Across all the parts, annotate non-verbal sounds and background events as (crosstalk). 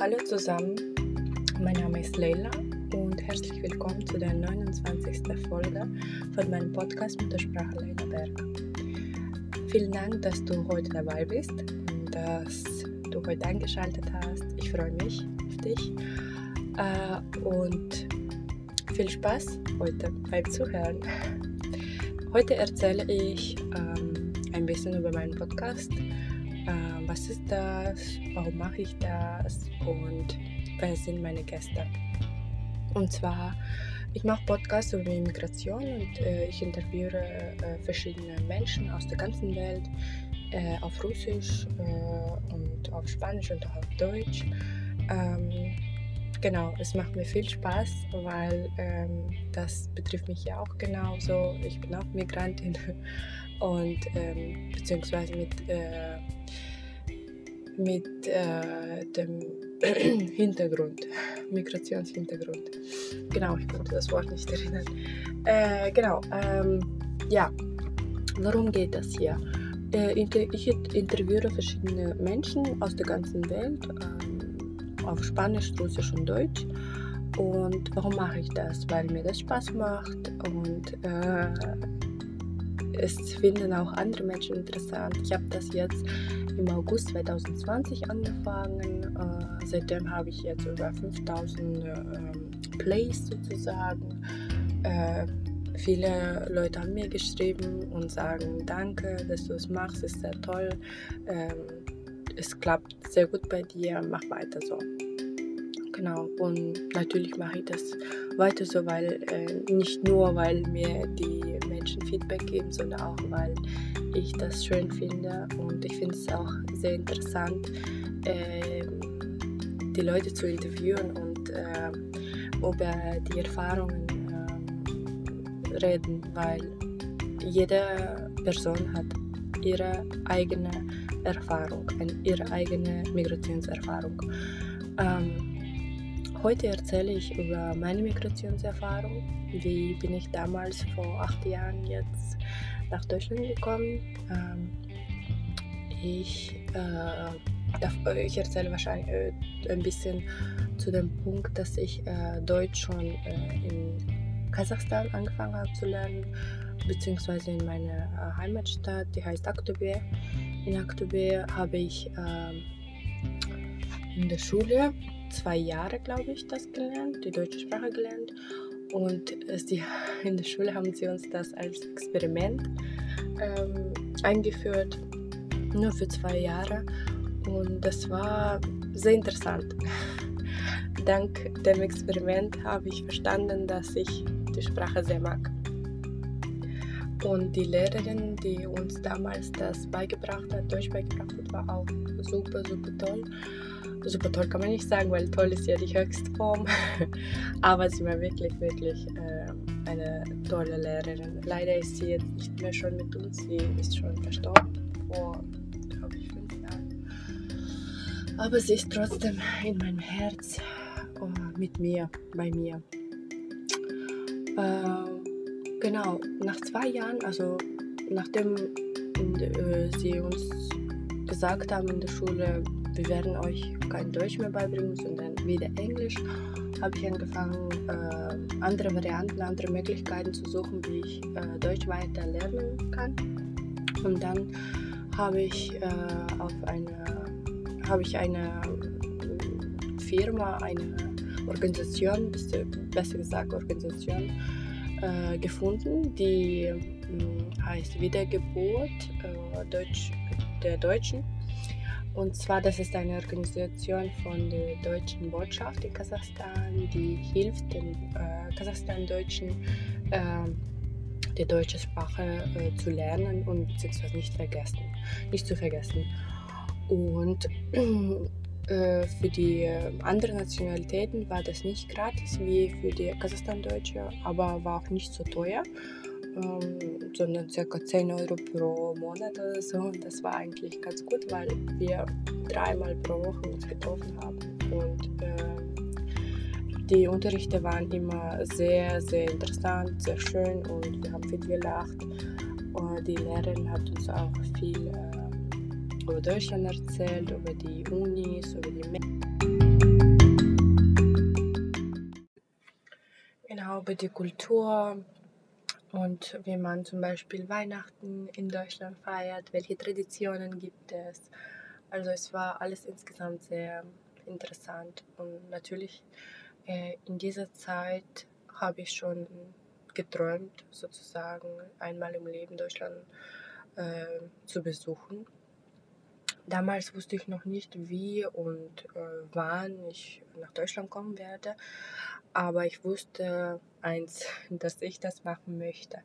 Hallo zusammen, mein Name ist Leila und herzlich willkommen zu der 29. Folge von meinem Podcast mit der Sprache Leila Berg. Vielen Dank, dass du heute dabei bist und dass du heute eingeschaltet hast. Ich freue mich auf dich äh, und viel Spaß heute beim Zuhören. Heute erzähle ich ähm, ein bisschen über meinen Podcast äh, was ist das, warum mache ich das und wer sind meine Gäste. Und zwar, ich mache Podcasts über Immigration und äh, ich interviewe äh, verschiedene Menschen aus der ganzen Welt äh, auf Russisch äh, und auf Spanisch und auch auf Deutsch. Ähm, genau, es macht mir viel Spaß, weil ähm, das betrifft mich ja auch genauso. Ich bin auch Migrantin (laughs) und ähm, beziehungsweise mit äh, mit äh, dem (clears throat) Hintergrund, Migrationshintergrund. Genau, ich konnte das Wort nicht erinnern. Äh, genau, ähm, ja, worum geht das hier? Ich interviewe verschiedene Menschen aus der ganzen Welt ähm, auf Spanisch, Russisch und Deutsch. Und warum mache ich das? Weil mir das Spaß macht und äh, es finden auch andere Menschen interessant. Ich habe das jetzt im August 2020 angefangen. Äh, seitdem habe ich jetzt über 5000 äh, Plays sozusagen. Äh, viele Leute haben mir geschrieben und sagen, danke, dass du es machst, ist sehr toll. Ähm, es klappt sehr gut bei dir, mach weiter so. Genau, und natürlich mache ich das weiter so, weil äh, nicht nur, weil mir die Feedback geben, sondern auch, weil ich das schön finde und ich finde es auch sehr interessant, äh, die Leute zu interviewen und äh, über die Erfahrungen äh, reden, weil jede Person hat ihre eigene Erfahrung, ihre eigene Migrationserfahrung. Ähm, Heute erzähle ich über meine Migrationserfahrung. Wie bin ich damals vor acht Jahren jetzt nach Deutschland gekommen? Ähm, ich, äh, ich erzähle wahrscheinlich äh, ein bisschen zu dem Punkt, dass ich äh, Deutsch schon äh, in Kasachstan angefangen habe zu lernen, beziehungsweise in meiner äh, Heimatstadt, die heißt Aktobe. In Aktobe habe ich ähm, in der Schule zwei Jahre, glaube ich, das gelernt, die deutsche Sprache gelernt. Und sie, (laughs) in der Schule haben sie uns das als Experiment ähm, eingeführt, nur für zwei Jahre. Und das war sehr interessant. (laughs) Dank dem Experiment habe ich verstanden, dass ich die Sprache sehr mag. Und die Lehrerin, die uns damals das beigebracht hat, Deutsch beigebracht hat, war auch super, super toll super toll kann man nicht sagen, weil toll ist ja die höchste Form. (laughs) Aber sie war wirklich, wirklich äh, eine tolle Lehrerin. Leider ist sie jetzt nicht mehr schon mit uns. Sie ist schon verstorben vor, glaube ich, fünf Jahren. Aber sie ist trotzdem in meinem Herz oh, mit mir, bei mir. Äh, genau, nach zwei Jahren, also nachdem äh, sie uns gesagt haben in der Schule, wir werden euch kein Deutsch mehr beibringen, sondern wieder Englisch, habe ich angefangen, äh, andere Varianten, andere Möglichkeiten zu suchen, wie ich äh, Deutsch weiter lernen kann. Und dann habe ich äh, auf eine, habe ich eine Firma, eine Organisation, besser gesagt Organisation, äh, gefunden, die äh, heißt Wiedergeburt äh, Deutsch, der Deutschen und zwar, das ist eine Organisation von der deutschen Botschaft in Kasachstan, die hilft den äh, Kasachstan-Deutschen, äh, die deutsche Sprache äh, zu lernen und beziehungsweise nicht vergessen, nicht zu vergessen. Und (clears throat) äh, für die anderen Nationalitäten war das nicht gratis wie für die Kasachstan-Deutsche, aber war auch nicht so teuer ähm, sondern ca. 10 Euro pro Monat oder so. Und das war eigentlich ganz gut, weil wir dreimal pro Woche uns getroffen haben. Und äh, die Unterrichte waren immer sehr, sehr interessant, sehr schön und wir haben viel gelacht. Und die Lehrerin hat uns auch viel äh, über Deutschland erzählt, über die Unis, über die Menschen. Genau, über die Kultur und wie man zum Beispiel Weihnachten in Deutschland feiert, welche Traditionen gibt es. Also es war alles insgesamt sehr interessant und natürlich äh, in dieser Zeit habe ich schon geträumt, sozusagen einmal im Leben Deutschland äh, zu besuchen. Damals wusste ich noch nicht, wie und äh, wann ich nach Deutschland kommen werde, aber ich wusste eins, (laughs) dass ich das machen möchte.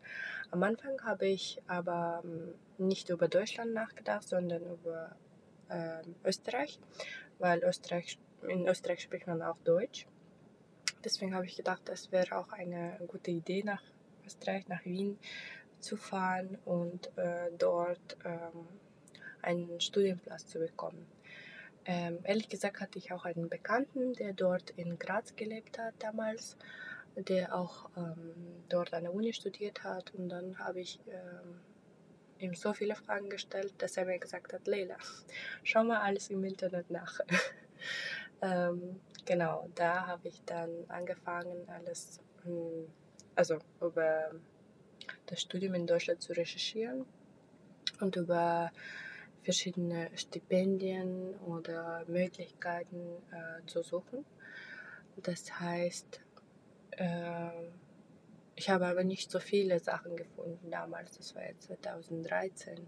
Am Anfang habe ich aber ähm, nicht über Deutschland nachgedacht, sondern über äh, Österreich, weil Österreich, in Österreich spricht man auch Deutsch. Deswegen habe ich gedacht, es wäre auch eine gute Idee, nach Österreich, nach Wien zu fahren und äh, dort ähm, einen Studienplatz zu bekommen. Ähm, ehrlich gesagt hatte ich auch einen Bekannten, der dort in Graz gelebt hat damals, der auch ähm, dort an der Uni studiert hat. Und dann habe ich ähm, ihm so viele Fragen gestellt, dass er mir gesagt hat, Leila, schau mal alles im Internet nach. (laughs) ähm, genau, da habe ich dann angefangen, alles, hm, also über das Studium in Deutschland zu recherchieren und über verschiedene Stipendien oder Möglichkeiten äh, zu suchen. Das heißt, äh, ich habe aber nicht so viele Sachen gefunden damals, das war jetzt 2013,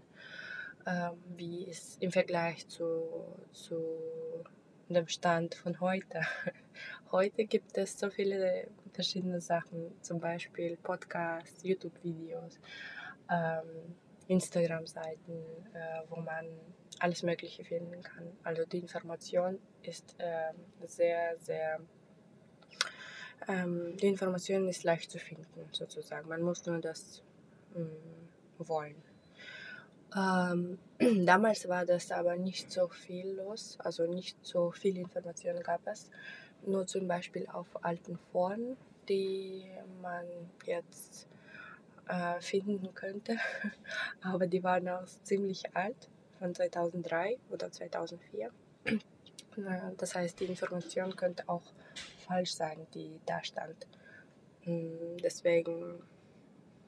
äh, wie es im Vergleich zu, zu dem Stand von heute. (laughs) Heute gibt es so viele verschiedene Sachen, zum Beispiel Podcasts, YouTube-Videos. Ähm, Instagram-Seiten, äh, wo man alles Mögliche finden kann. Also die Information ist äh, sehr, sehr, ähm, die Information ist leicht zu finden, sozusagen. Man muss nur das ähm, wollen. Ähm, (clears throat) damals war das aber nicht so viel los, also nicht so viel Informationen gab es. Nur zum Beispiel auf alten Foren, die man jetzt äh, finden könnte. (laughs) Aber die waren auch ziemlich alt, von 2003 oder 2004. Das heißt, die Information könnte auch falsch sein, die da stand. Mm, deswegen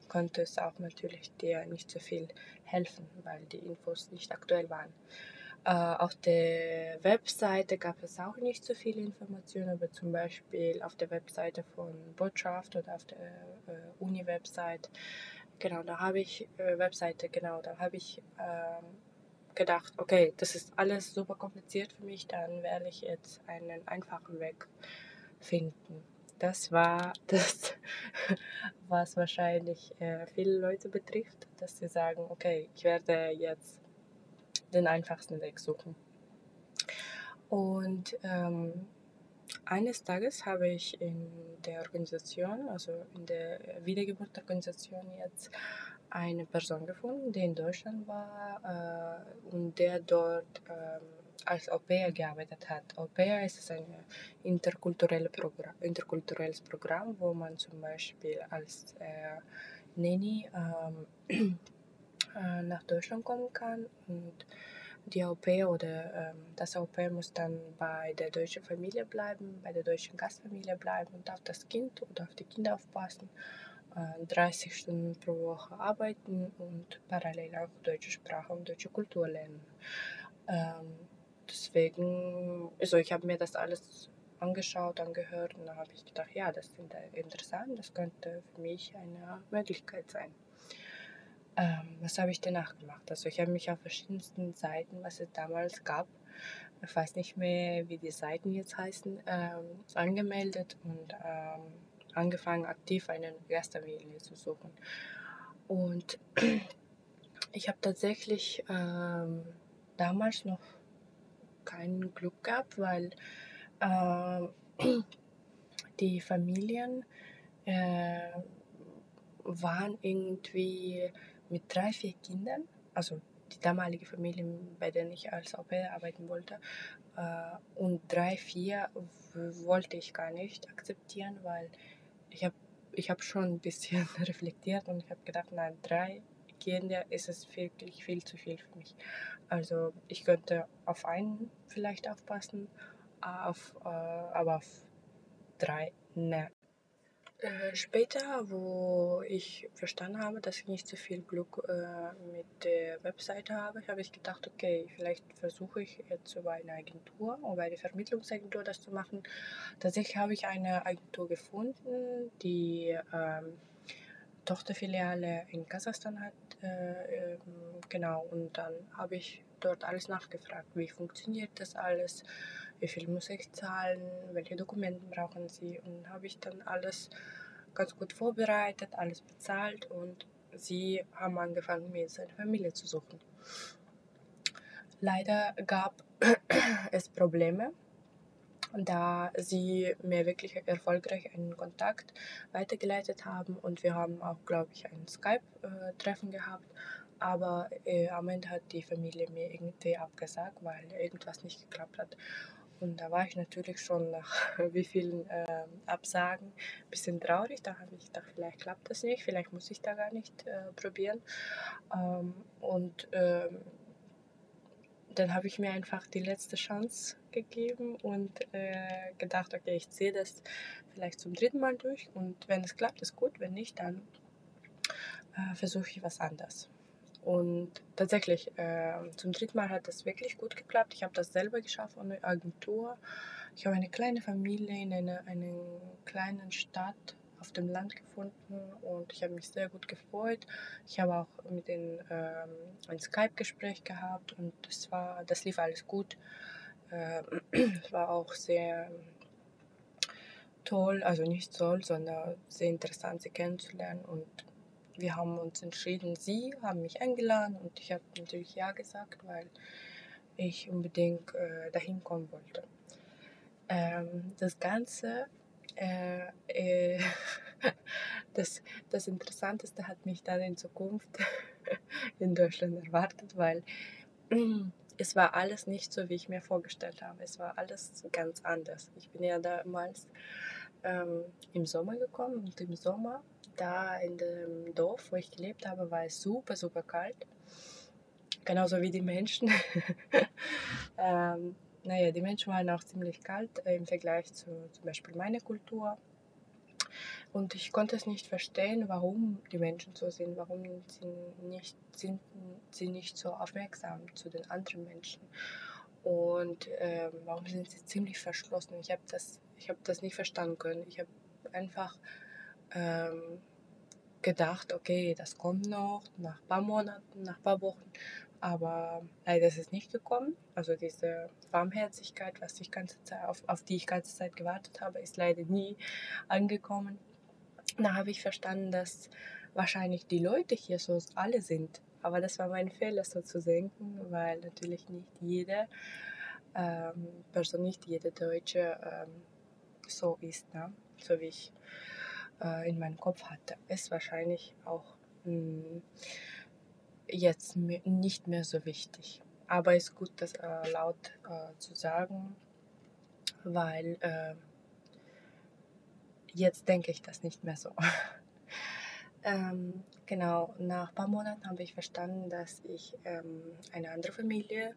konnte es auch natürlich dir nicht so viel helfen, weil die Infos nicht aktuell waren. Äh, auf der Webseite gab es auch nicht so viele Informationen, aber zum Beispiel auf der Webseite von Botschaft oder auf der äh, Uni-Website. Genau, da habe ich äh, Webseite, genau, da habe ich ähm, gedacht, okay, das ist alles super kompliziert für mich, dann werde ich jetzt einen einfachen Weg finden. Das war (laughs) das, was wahrscheinlich äh, viele Leute betrifft, dass sie sagen, okay, ich werde jetzt den einfachsten Weg suchen. Und ähm, eines Tages habe ich in der Organisation, also in der Wiedergeburtsorganisation jetzt, eine Person gefunden, die in Deutschland war äh, und der dort äh, als Au gearbeitet hat. Au pair ist ein interkulturelle Programm, interkulturelles Programm, wo man zum Beispiel als äh, Nanny ähm, äh, nach Deutschland kommen kann und die Au pair oder ähm, das Au pair muss dann bei der deutschen Familie bleiben, bei der deutschen Gastfamilie bleiben und auf das Kind oder auf die Kinder aufpassen, äh, 30 Stunden pro Woche arbeiten und parallel auch deutsche Sprache und deutsche Kultur lernen. Ähm, deswegen, also ich habe mir das alles angeschaut, angehört und dann habe ich gedacht, ja, das ist interessant, das könnte für mich eine Möglichkeit sein. Ähm, was habe ich danach gemacht? Also ich habe mich auf verschiedensten Seiten, was es damals gab, ich weiß nicht mehr, wie die Seiten jetzt heißen, ähm, angemeldet und ähm, angefangen, aktiv eine Gastfamilie zu suchen. Und (clears throat) ich habe tatsächlich ähm, damals noch kein Glück gehabt, weil äh, (clears throat) die Familien äh, waren irgendwie mit drei, vier Kindern, also die damalige Familie, bei der ich als Au pair arbeiten wollte, äh, und drei, vier wollte ich gar nicht akzeptieren, weil ich habe ich hab schon ein bisschen (laughs) reflektiert und ich habe gedacht, nein, drei Kinder ist es wirklich viel zu viel für mich. Also ich könnte auf einen vielleicht aufpassen, auf, äh, aber auf drei, ne. Äh, später, wo ich verstanden habe, dass ich nicht so viel Glück äh, mit der Webseite habe, habe ich gedacht, okay, vielleicht versuche ich jetzt über eine Agentur, über eine Vermittlungsagentur das zu machen. Tatsächlich habe ich eine Agentur gefunden, die ähm, Tochterfiliale in Kasachstan hat. Äh, ähm, genau, und dann habe ich dort alles nachgefragt, wie funktioniert das alles, wie viel muss ich zahlen, welche Dokumente brauchen sie und habe ich dann alles ganz gut vorbereitet, alles bezahlt und sie haben angefangen, mir seine Familie zu suchen. Leider gab (clears throat) es Probleme, da sie mir wirklich erfolgreich einen Kontakt weitergeleitet haben und wir haben auch, glaube ich, ein Skype-Treffen gehabt. Aber äh, am Ende hat die Familie mir irgendwie abgesagt, weil irgendwas nicht geklappt hat. Und da war ich natürlich schon nach (laughs) wie vielen äh, Absagen ein bisschen traurig. Da habe ich gedacht, vielleicht klappt das nicht, vielleicht muss ich da gar nicht äh, probieren. Ähm, und ähm, dann habe ich mir einfach die letzte Chance gegeben und äh, gedacht, okay, ich ziehe das vielleicht zum dritten Mal durch und wenn es klappt, ist gut, wenn nicht, dann äh, versuche ich was anderes. Und tatsächlich, äh, zum dritten Mal hat das wirklich gut geklappt. Ich habe das selber geschafft ohne Agentur. Ich habe eine kleine Familie in einer, einer kleinen Stadt auf dem Land gefunden und ich habe mich sehr gut gefreut. Ich habe auch mit denen ähm, ein Skype-Gespräch gehabt und das war, das lief alles gut. Äh, es (clears throat) war auch sehr toll, also nicht toll, sondern sehr interessant, sie kennenzulernen und wir haben uns entschieden, sie haben mich eingeladen und ich habe natürlich ja gesagt, weil ich unbedingt äh, dahin kommen wollte. Ähm, das Ganze, äh, äh, (laughs) das, das Interessanteste hat mich dann in Zukunft (laughs) in Deutschland erwartet, weil (clears throat) es war alles nicht so, wie ich mir vorgestellt habe. Es war alles ganz anders. Ich bin ja damals ähm, im Sommer gekommen und im Sommer da in dem Dorf, wo ich gelebt habe, war es super, super kalt. Genauso wie die Menschen. (laughs) ähm, naja, die Menschen waren auch ziemlich kalt äh, im Vergleich zu zum Beispiel meiner Kultur. Und ich konnte es nicht verstehen, warum die Menschen so sind, warum sie nicht, sind sie nicht so aufmerksam zu den anderen Menschen. Und ähm, warum sind sie ziemlich verschlossen? Ich habe das, hab das nicht verstanden können. Ich habe einfach ähm, gedacht, okay, das kommt noch nach ein paar Monaten, nach ein paar Wochen. Aber leider ist es nicht gekommen. Also diese Warmherzigkeit, was ich ganze Zeit, auf, auf die ich ganze Zeit gewartet habe, ist leider nie angekommen. Da habe ich verstanden, dass wahrscheinlich die Leute hier so alle sind. Aber das war mein Fehler, so zu denken, weil natürlich nicht jede ähm, Person, nicht jede Deutsche ähm, so ist, ne? so wie ich äh, in meinem Kopf hatte, ist wahrscheinlich auch mh, hm, jetzt nicht mehr so wichtig. Aber es ist gut, das äh, laut äh, zu sagen, weil äh, jetzt denke ich das nicht mehr so. (laughs) ähm, genau, nach ein paar Monaten habe ich verstanden, dass ich ähm, eine andere Familie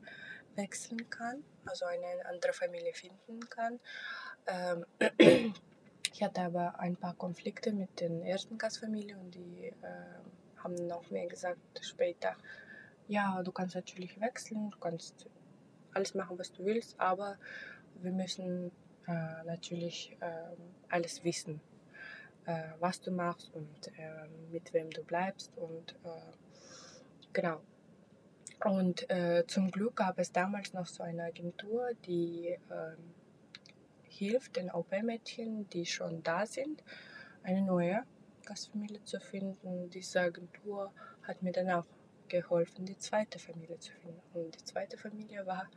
wechseln kann, also eine andere Familie finden kann. Ähm, (clears throat) ich hatte aber ein paar Konflikte mit den ersten Gastfamilien und die äh, haben noch mir gesagt später, ja, du kannst natürlich wechseln, du kannst alles machen, was du willst, aber wir müssen äh, natürlich äh, alles wissen, äh, was du machst und äh, mit wem du bleibst und äh, genau. Und zum Glück gab es damals noch so eine Agentur, die ähm, hilft den Au-pair-Mädchen, die schon da sind, eine neue Gastfamilie zu finden. Diese Agentur hat mir dann auch geholfen, die zweite Familie zu finden. Und die zweite Familie war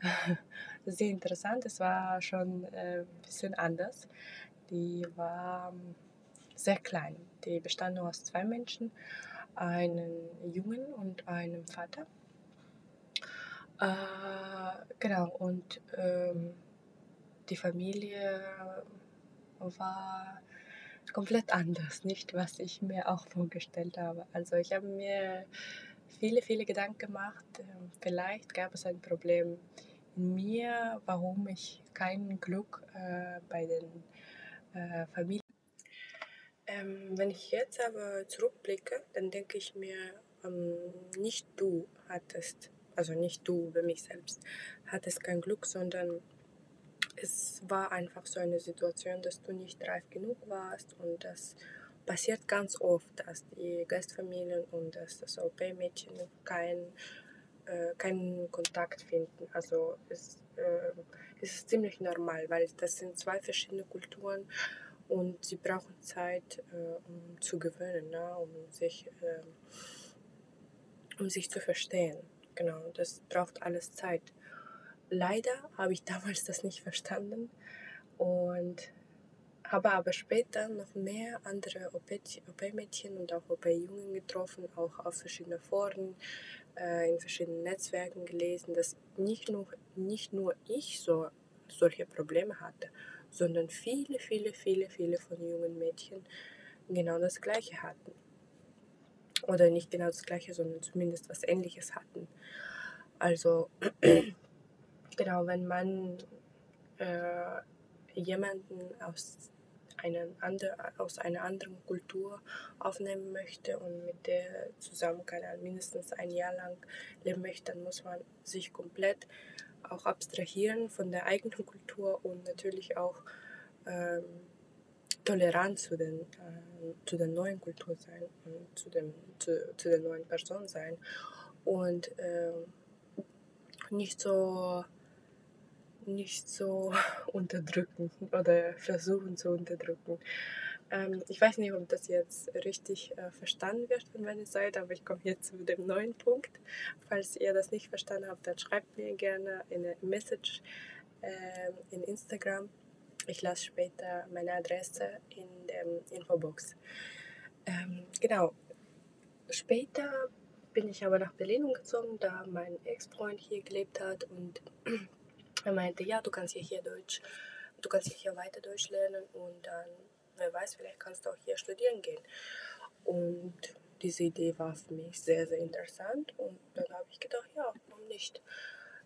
(laughs) sehr interessant. Es war schon äh, ein bisschen anders. Die war ähm, sehr klein. Die bestand nur aus zwei Menschen, einem Jungen und einem Vater. Äh, genau, und ähm, die Familie war komplett anders, nicht was ich mir auch vorgestellt habe. Also ich habe mir viele, viele Gedanken gemacht. Ähm, vielleicht gab es ein Problem in mir, warum ich kein Glück äh, bei den äh, Familien. Ähm, wenn ich jetzt aber zurückblicke, dann denke ich mir, ähm, nicht du hattest, also nicht du über mich selbst, hattest kein Glück, sondern es war einfach so eine Situation, dass du nicht reif genug warst und das passiert ganz oft, dass die Gastfamilien und dass das OP-Mädchen kein, äh, keinen Kontakt finden. Also es, äh, es ist ziemlich normal, weil das sind zwei verschiedene Kulturen und sie brauchen Zeit, äh, um zu gewöhnen, ne? um, sich, äh, um sich zu verstehen. Genau, das braucht alles Zeit. Leider habe ich damals das nicht verstanden und habe aber später noch mehr andere OP-Mädchen und auch OP-Jungen getroffen, auch auf verschiedenen Foren, äh, in verschiedenen Netzwerken gelesen, dass nicht nur, nicht nur ich so solche Probleme hatte, sondern viele, viele, viele, viele von jungen Mädchen genau das Gleiche hatten. Oder nicht genau das Gleiche, sondern zumindest was Ähnliches hatten. Also, (clears throat) genau, wenn man äh, jemanden aus, einen andre, aus einer anderen Kultur aufnehmen möchte und mit der zusammen kann mindestens ein Jahr lang leben möchte, dann muss man sich komplett auch abstrahieren von der eigenen Kultur und natürlich auch ähm, tolerant zu, den, äh, zu der neuen Kultur sein und zu, dem, zu, zu der neuen Person sein und äh, nicht so nicht so (laughs) unterdrücken oder versuchen zu unterdrücken. Ähm, ich weiß nicht, ob das jetzt richtig äh, verstanden wird von meiner Seite, aber ich komme jetzt zu dem neuen Punkt. Falls ihr das nicht verstanden habt, dann schreibt mir gerne eine Message äh, in Instagram. Ich lasse später meine Adresse in der Infobox. Ähm, genau. Später bin ich aber nach Berlin umgezogen, da mein Ex-Freund hier gelebt hat und (clears throat) er meinte, ja, du kannst hier, hier Deutsch, du kannst hier weiter Deutsch lernen und dann wer weiß, vielleicht kannst du auch hier studieren gehen. Und diese Idee war für mich sehr, sehr interessant und dann habe ich gedacht, ja, warum nicht?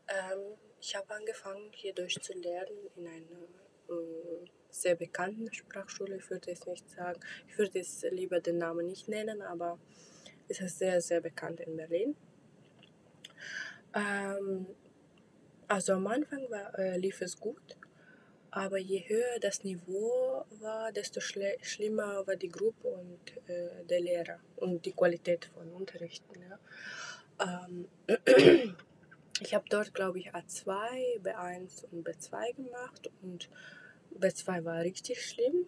Ähm, ich habe angefangen, hier Deutsch zu lernen in einer äh, sehr bekannten Sprachschule. Ich würde es nicht sagen, ich würde es lieber den Namen nicht nennen, aber es ist sehr, sehr bekannt in Berlin. Ähm, also am Anfang war, äh, lief es gut aber je höher das Niveau war, desto schlimmer war die Gruppe und äh, der Lehrer und die Qualität von Unterrichten. Ja. Ähm, (clears throat) ich habe dort, glaube ich, A2, B1 und B2 gemacht und B2 war richtig schlimm,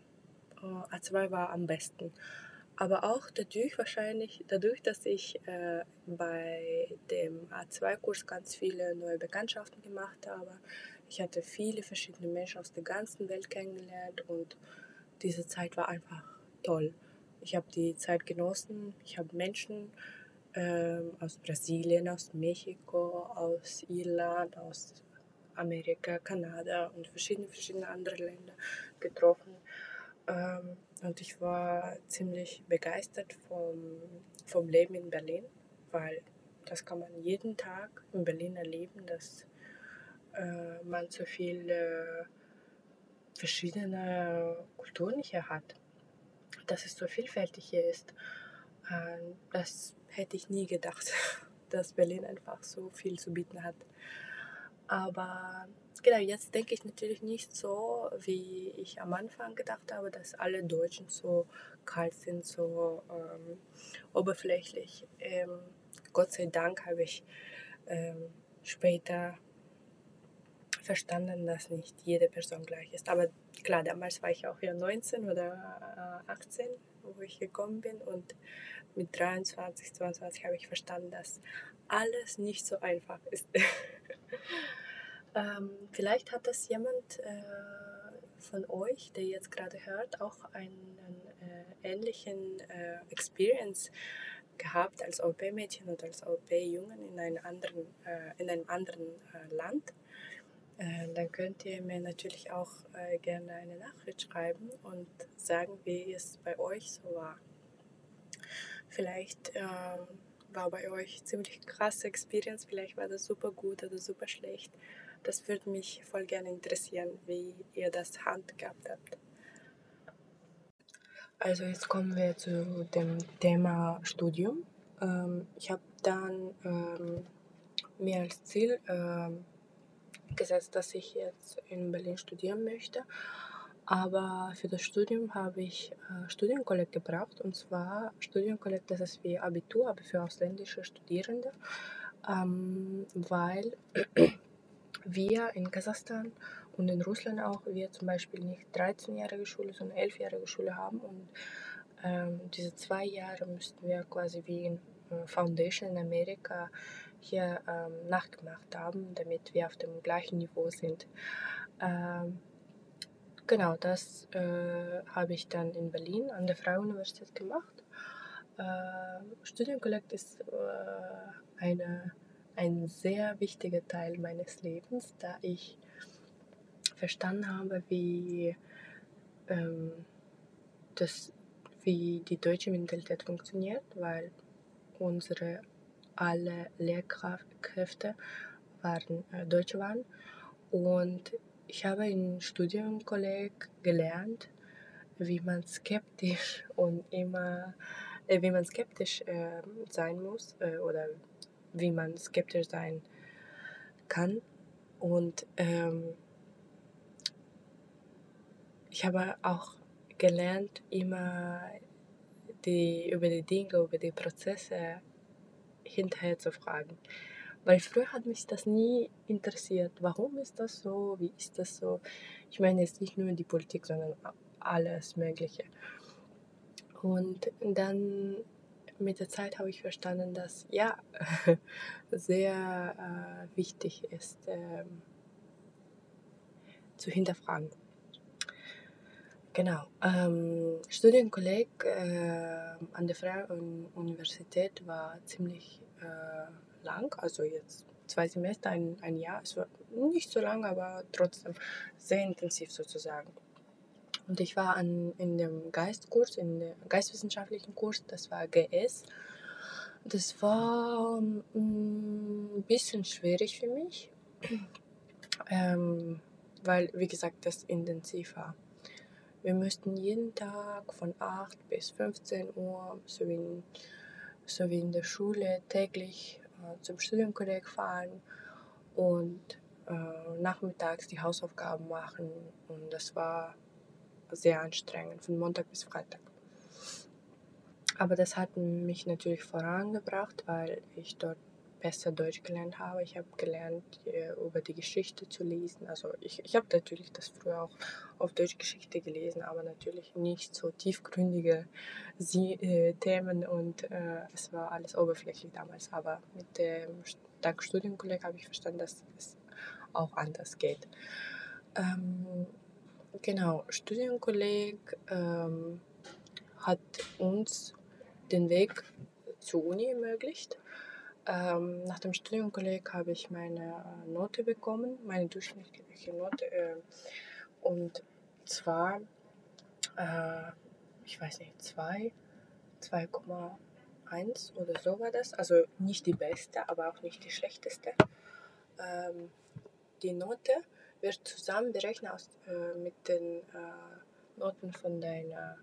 äh, A2 war am besten. Aber auch dadurch wahrscheinlich, dadurch, dass ich äh, bei dem A2-Kurs ganz viele neue Bekanntschaften gemacht habe, ich hatte viele verschiedene Menschen aus der ganzen Welt kennengelernt und diese Zeit war einfach toll. Ich habe die Zeit genossen. Ich habe Menschen äh, aus Brasilien, aus Mexiko, aus Irland, aus Amerika, Kanada und verschiedene, verschiedene andere Länder getroffen. Ähm, und ich war ziemlich begeistert vom, vom Leben in Berlin, weil das kann man jeden Tag in Berlin erleben, dass äh, man so viele verschiedene Kulturen hier hat. Dass es so vielfältig hier ist. Äh, das hätte ich nie gedacht, (laughs) dass Berlin einfach so viel zu bieten hat. Aber genau, jetzt denke ich natürlich nicht so, wie ich am Anfang gedacht habe, dass alle Deutschen so kalt sind, so ähm, oberflächlich. Ähm, Gott sei Dank habe ich ähm, später verstanden, dass nicht jede Person gleich ist. Aber klar, damals war ich auch ja 19 oder 18, äh, wo ich gekommen bin und mit 23, 22 habe ich verstanden, dass alles nicht so einfach ist. (laughs) ähm, vielleicht hat das jemand äh, von euch, der jetzt gerade hört, auch einen äh, ähnlichen äh, Experience gehabt als OP-Mädchen oder als OP-Jungen in einem anderen, äh, in einem anderen äh, Land äh, dann könnt ihr mir natürlich auch gerne eine Nachricht schreiben und sagen, wie es bei euch so war. Vielleicht ähm, war bei euch ziemlich krasse Experience, vielleicht war das super gut oder super schlecht. Das würde mich voll gerne interessieren, wie ihr das handgehabt habt. Also jetzt kommen wir zu dem Thema Studium. Ähm, ich habe dann ähm, mir als Ziel ähm, gesetzt, dass ich jetzt in Berlin studieren möchte. Aber für das Studium habe ich äh, Studienkolleg gebraucht. Und zwar Studienkolleg, das ist wie Abitur, aber für ausländische Studierende. Ähm, weil wir in Kasachstan und in Russland auch, wir zum Beispiel nicht 13-jährige Schule, sondern 11-jährige Schule haben. Und ähm, diese zwei Jahre müssten wir quasi wie in äh, Foundation in Amerika hier ähm, nachgemacht haben, damit wir auf dem gleichen Niveau sind. Ähm, genau, das äh, habe ich dann in Berlin an der Freien Universität gemacht. Äh, Studienkollekt ist äh, eine, ein sehr wichtiger Teil meines Lebens, da ich verstanden habe, wie, ähm, das, wie die deutsche Mentalität funktioniert, weil unsere alle Lehrkräfte waren äh, Deutsche waren. Und ich habe in Studienkolleg gelernt, wie man skeptisch und immer, äh, wie man skeptisch äh, sein muss äh, oder wie man skeptisch sein kann. Und ähm, ich habe auch gelernt, immer die, über die Dinge, über die Prozesse hinterher zu fragen. Weil früher hat mich das nie interessiert. Warum ist das so? Wie ist das so? Ich meine jetzt nicht nur die Politik, sondern alles Mögliche. Und dann mit der Zeit habe ich verstanden, dass ja (laughs) sehr äh, wichtig ist, äh, zu hinterfragen. Genau. Ähm, Studienkolleg äh, an der Freien Universität war ziemlich äh, lang, also jetzt zwei Semester, ein, ein Jahr. Es war nicht so lang, aber trotzdem sehr intensiv sozusagen. Und ich war an, in dem Geistkurs, in dem geistwissenschaftlichen Kurs, das war GS. Das war mm, ein bisschen schwierig für mich, (clears throat) ähm, weil, wie gesagt, das intensiv war. Wir müssten jeden Tag von 8 bis 15 Uhr, so wie in, so wie in der Schule, täglich äh, zum Studienkolleg fahren und äh, nachmittags die Hausaufgaben machen. Und das war sehr anstrengend, von Montag bis Freitag. Aber das hat mich natürlich vorangebracht, weil ich dort besser Deutsch gelernt habe. Ich habe gelernt, äh, über die Geschichte zu lesen. Also ich, ich habe natürlich das früher auch auf Deutsch Geschichte gelesen, aber natürlich nicht so tiefgründige Sie äh, Themen und äh, es war alles oberflächlich damals. Aber mit dem dank Studienkolleg habe ich verstanden, dass es auch anders geht. Ähm, genau, Studienkolleg ähm, hat uns den Weg zur Uni ermöglicht. Ähm, nach dem Studienkolleg habe ich meine äh, Note bekommen, meine durchschnittliche Note. Äh, und zwar, äh, ich weiß nicht, 2, 2,1 oder so war das. Also nicht die beste, aber auch nicht die schlechteste. Ähm, die Note wird zusammen berechnet aus, äh, mit den äh, Noten von deiner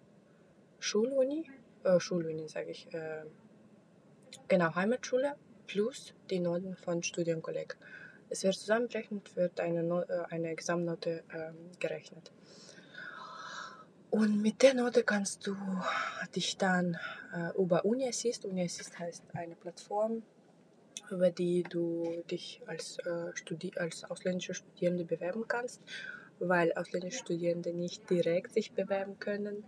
Schuluni, äh, Schuluni sage ich, genau, Heimatschule plus die Noten von Studienkolleg. Es wird zusammengerechnet, wird eine, no äh, eine Examnote ähm, gerechnet. Und mit der Note kannst du dich dann äh, über UniAssist, UniAssist heißt eine Plattform, über die du dich als, äh, Studi als ausländische Studierende bewerben kannst, weil ausländische Studierende nicht direkt sich bewerben können.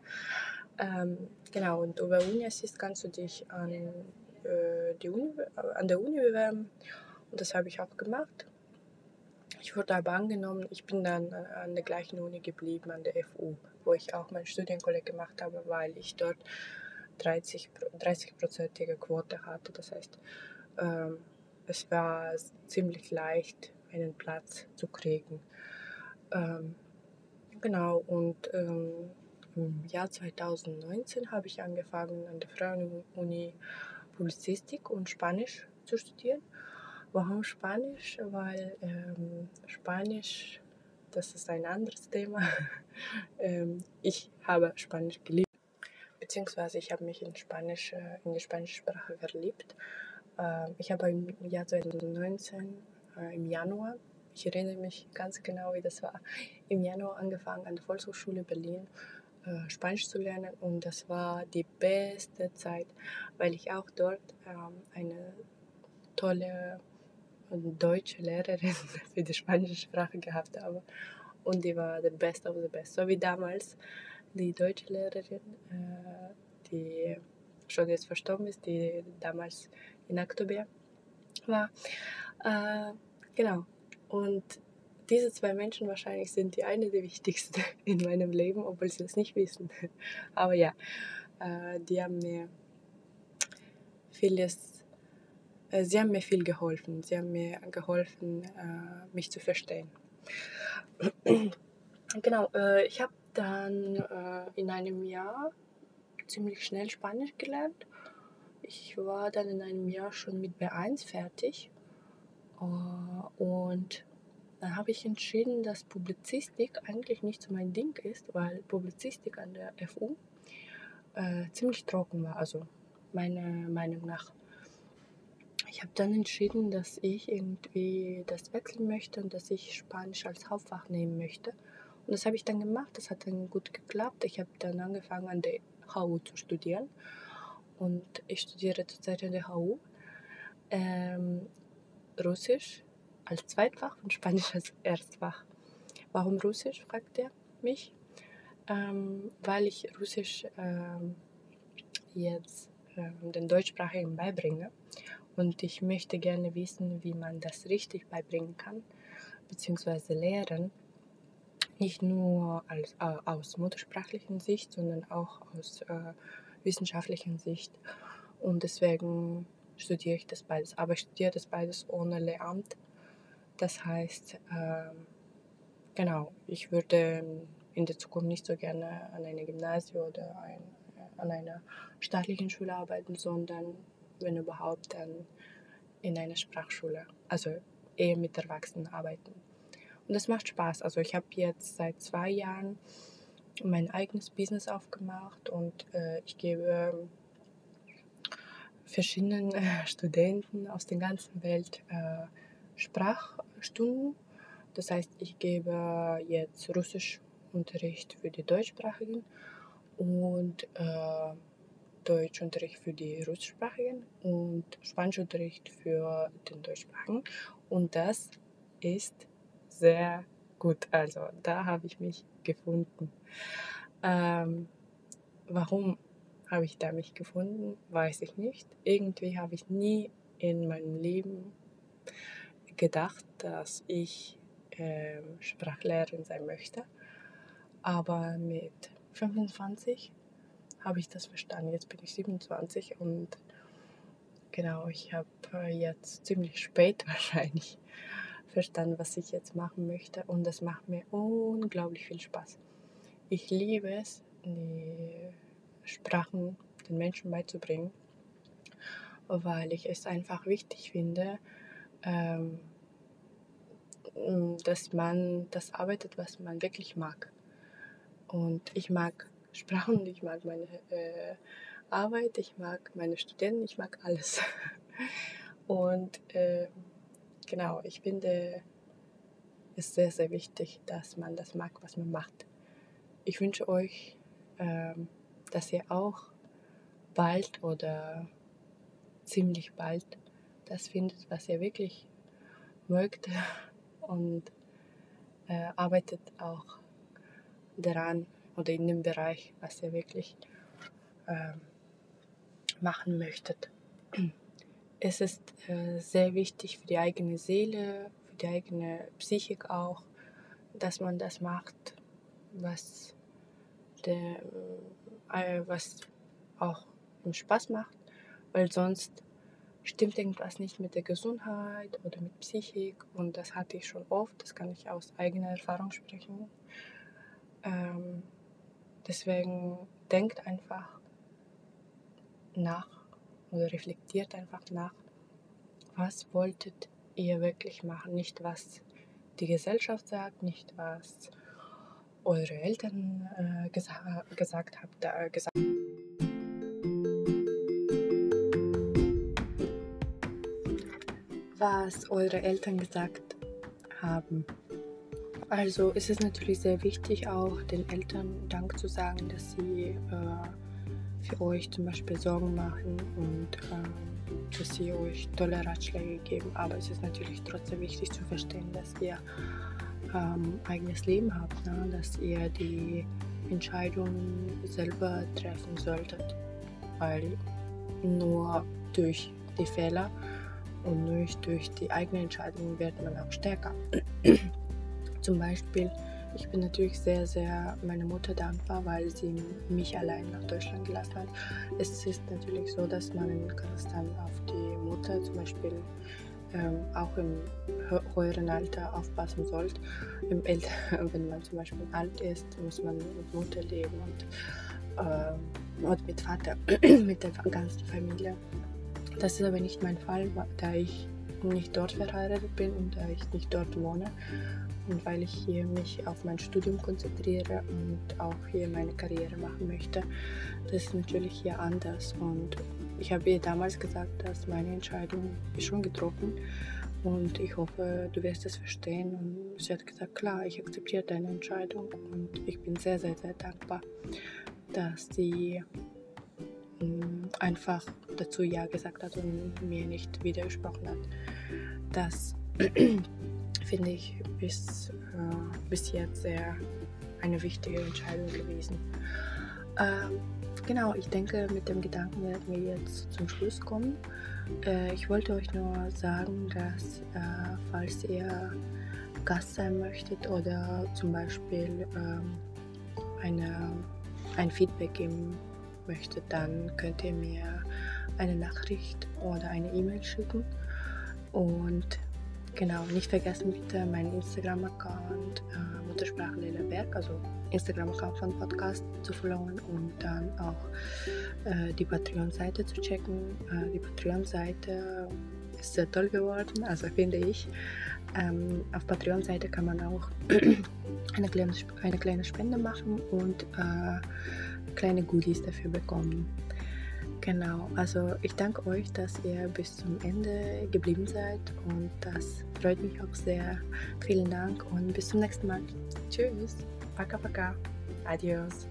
Ähm, genau, und über UniAssist kannst du dich an äh, die Uni, an der Uni bewerben und das habe ich auch gemacht. Ich wurde aber angenommen, ich bin dann äh, an der gleichen Uni geblieben, an der FU, wo ich auch mein Studienkolleg gemacht habe, weil ich dort 30-prozentige 30 Quote hatte. Das heißt, ähm, es war ziemlich leicht, einen Platz zu kriegen. Ähm, genau, und ähm, im Jahr 2019 habe ich angefangen an der Freien Uni Publizistik und Spanisch zu studieren. Warum Spanisch? Weil ähm, Spanisch, das ist ein anderes Thema. (laughs) ähm, ich habe Spanisch geliebt. beziehungsweise ich habe mich in, Spanisch, äh, in die spanische Sprache verliebt. Äh, ich habe im Jahr 2019 äh, im Januar, ich erinnere mich ganz genau, wie das war, im Januar angefangen an der Volkshochschule Berlin äh, Spanisch zu lernen. Und das war die beste Zeit, weil ich auch dort ähm, eine tolle deutsche Lehrerin (laughs) für die spanische Sprache gehabt habe. Und die war the best of the best, so wie damals die deutsche Lehrerin, äh, die schon jetzt verstorben ist, die damals in Oktober war. Äh, genau. Und diese zwei Menschen wahrscheinlich sind die eine der wichtigsten (laughs) in meinem Leben, obwohl sie das nicht wissen. (laughs) Aber ja, äh, die haben mir vieles, äh, sie haben mir viel geholfen. Sie haben mir geholfen, äh, mich zu verstehen. (clears throat) genau, äh, ich habe dann äh, in einem Jahr ziemlich schnell Spanisch gelernt. Ich war dann in einem Jahr schon mit B1 fertig. Äh, und dann habe ich entschieden, dass Publizistik eigentlich nicht so mein Ding ist, weil Publizistik an der FU äh, ziemlich trocken war, also meiner Meinung nach. Ich habe dann entschieden, dass ich irgendwie das wechseln möchte und dass ich Spanisch als Hauptfach nehmen möchte. Und das habe ich dann gemacht, das hat dann gut geklappt. Ich habe dann angefangen an der HU zu studieren und ich studiere zurzeit an der HU ähm, Russisch als Zweitfach und Spanisch als Erstfach. Warum Russisch, fragt er mich. Ähm, weil ich Russisch ähm, jetzt ähm, den Deutschsprachigen beibringe und ich möchte gerne wissen, wie man das richtig beibringen kann, beziehungsweise lehren. Nicht nur als, äh, aus muttersprachlichen Sicht, sondern auch aus äh, wissenschaftlichen Sicht. Und deswegen studiere ich das beides. Aber ich studiere das beides ohne Lehramt das heißt, äh, genau, ich würde in der Zukunft nicht so gerne an einer Gymnasium oder ein, an einer staatlichen Schule arbeiten, sondern wenn überhaupt dann in einer Sprachschule, also eher mit Erwachsenen arbeiten. Und das macht Spaß. Also ich habe jetzt seit zwei Jahren mein eigenes Business aufgemacht und äh, ich gebe verschiedenen äh, Studenten aus der ganzen Welt äh, Sprachstunden. Das heißt, ich gebe jetzt Russischunterricht für die Deutschsprachigen und äh, Deutschunterricht für die Russischsprachigen und Spanischunterricht für den Deutschsprachigen. Und das ist sehr gut. Also da habe ich mich gefunden. Ähm, warum habe ich da mich gefunden, weiß ich nicht. Irgendwie habe ich nie in meinem Leben gedacht, dass ich äh, Sprachlehrerin sein möchte. Aber mit 25 habe ich das verstanden. Jetzt bin ich 27 und genau, ich habe äh, jetzt ziemlich spät (laughs) wahrscheinlich verstanden, was ich jetzt machen möchte. Und das macht mir unglaublich viel Spaß. Ich liebe es, die Sprachen den Menschen beizubringen, weil ich es einfach wichtig finde, ähm, dass man das arbeitet, was man wirklich mag. Und ich mag Sprachen, ich mag meine äh, Arbeit, ich mag meine Studenten, ich mag alles. (laughs) Und äh, genau, ich finde es sehr, sehr wichtig, dass man das mag, was man macht. Ich wünsche euch, äh, dass ihr auch bald oder ziemlich bald das findet, was ihr wirklich mögt und äh, arbeitet auch daran oder in dem Bereich, was ihr wirklich äh, machen möchtet. Es ist äh, sehr wichtig für die eigene Seele, für die eigene Psychik auch, dass man das macht, was, der, äh, was auch Spaß macht, weil sonst stimmt irgendwas nicht mit der Gesundheit oder mit Psychik und das hatte ich schon oft, das kann ich aus eigener Erfahrung sprechen. Ähm, deswegen denkt einfach nach oder reflektiert einfach nach, was wolltet ihr wirklich machen, nicht was die Gesellschaft sagt, nicht was eure Eltern äh, gesa gesagt habt, äh, gesagt. was eure Eltern gesagt haben. Also ist es natürlich sehr wichtig, auch den Eltern Dank zu sagen, dass sie äh, für euch zum Beispiel Sorgen machen und äh, dass sie euch tolle Ratschläge geben. Aber es ist natürlich trotzdem wichtig zu verstehen, dass ihr ähm, eigenes Leben habt, ne? dass ihr die Entscheidungen selber treffen solltet, weil nur durch die Fehler und nur durch die eigene Entscheidung wird man auch stärker. (clears throat) Zum Beispiel, ich bin natürlich sehr, sehr meiner Mutter dankbar, weil sie mich allein nach Deutschland gelassen hat. Es ist natürlich so, dass man in Kasachstan auf die Mutter zum Beispiel ähm, auch im höheren Alter aufpassen sollte. Im Alter, (laughs) wenn man zum Beispiel alt ist, muss man mit Mutter leben und, äh, und mit Vater, (clears throat) mit der ganzen Familie. Das ist aber nicht mein Fall, da ich nicht dort verheiratet bin und da ich nicht dort wohne und weil ich hier mich auf mein Studium konzentriere und auch hier meine Karriere machen möchte. Das ist natürlich hier anders und ich habe ihr damals gesagt, dass meine Entscheidung ist schon getroffen und ich hoffe, du wirst es verstehen. Und sie hat gesagt, klar, ich akzeptiere deine Entscheidung und ich bin sehr, sehr, sehr dankbar, dass sie mm, einfach dazu Ja gesagt hat und mir nicht widersprochen hat. Das finde ich bis, äh, bis jetzt sehr eine wichtige Entscheidung gewesen. Ähm, genau, ich denke, mit dem Gedanken werden wir jetzt zum Schluss kommen. Äh, ich wollte euch nur sagen, dass äh, falls ihr Gast sein möchtet oder zum Beispiel ähm, eine, ein Feedback geben möchtet, dann könnt ihr mir eine Nachricht oder eine E-Mail schicken. Und genau, nicht vergessen bitte meinen Instagram-Account äh, Muttersprache Lila Berg, also Instagram-Account von Podcast zu followen und dann auch äh, die Patreon-Seite zu checken. Äh, die Patreon-Seite ist sehr toll geworden, also finde ich. Ähm, auf Patreon-Seite kann man auch (clears throat) eine kleine, eine kleine Spende machen und äh, kleine Goodies dafür bekommen. Genau, also ich danke euch, dass ihr bis zum Ende geblieben seid und das freut mich auch sehr. Vielen Dank und bis zum nächsten Mal. Tschüss, paka paka, adios.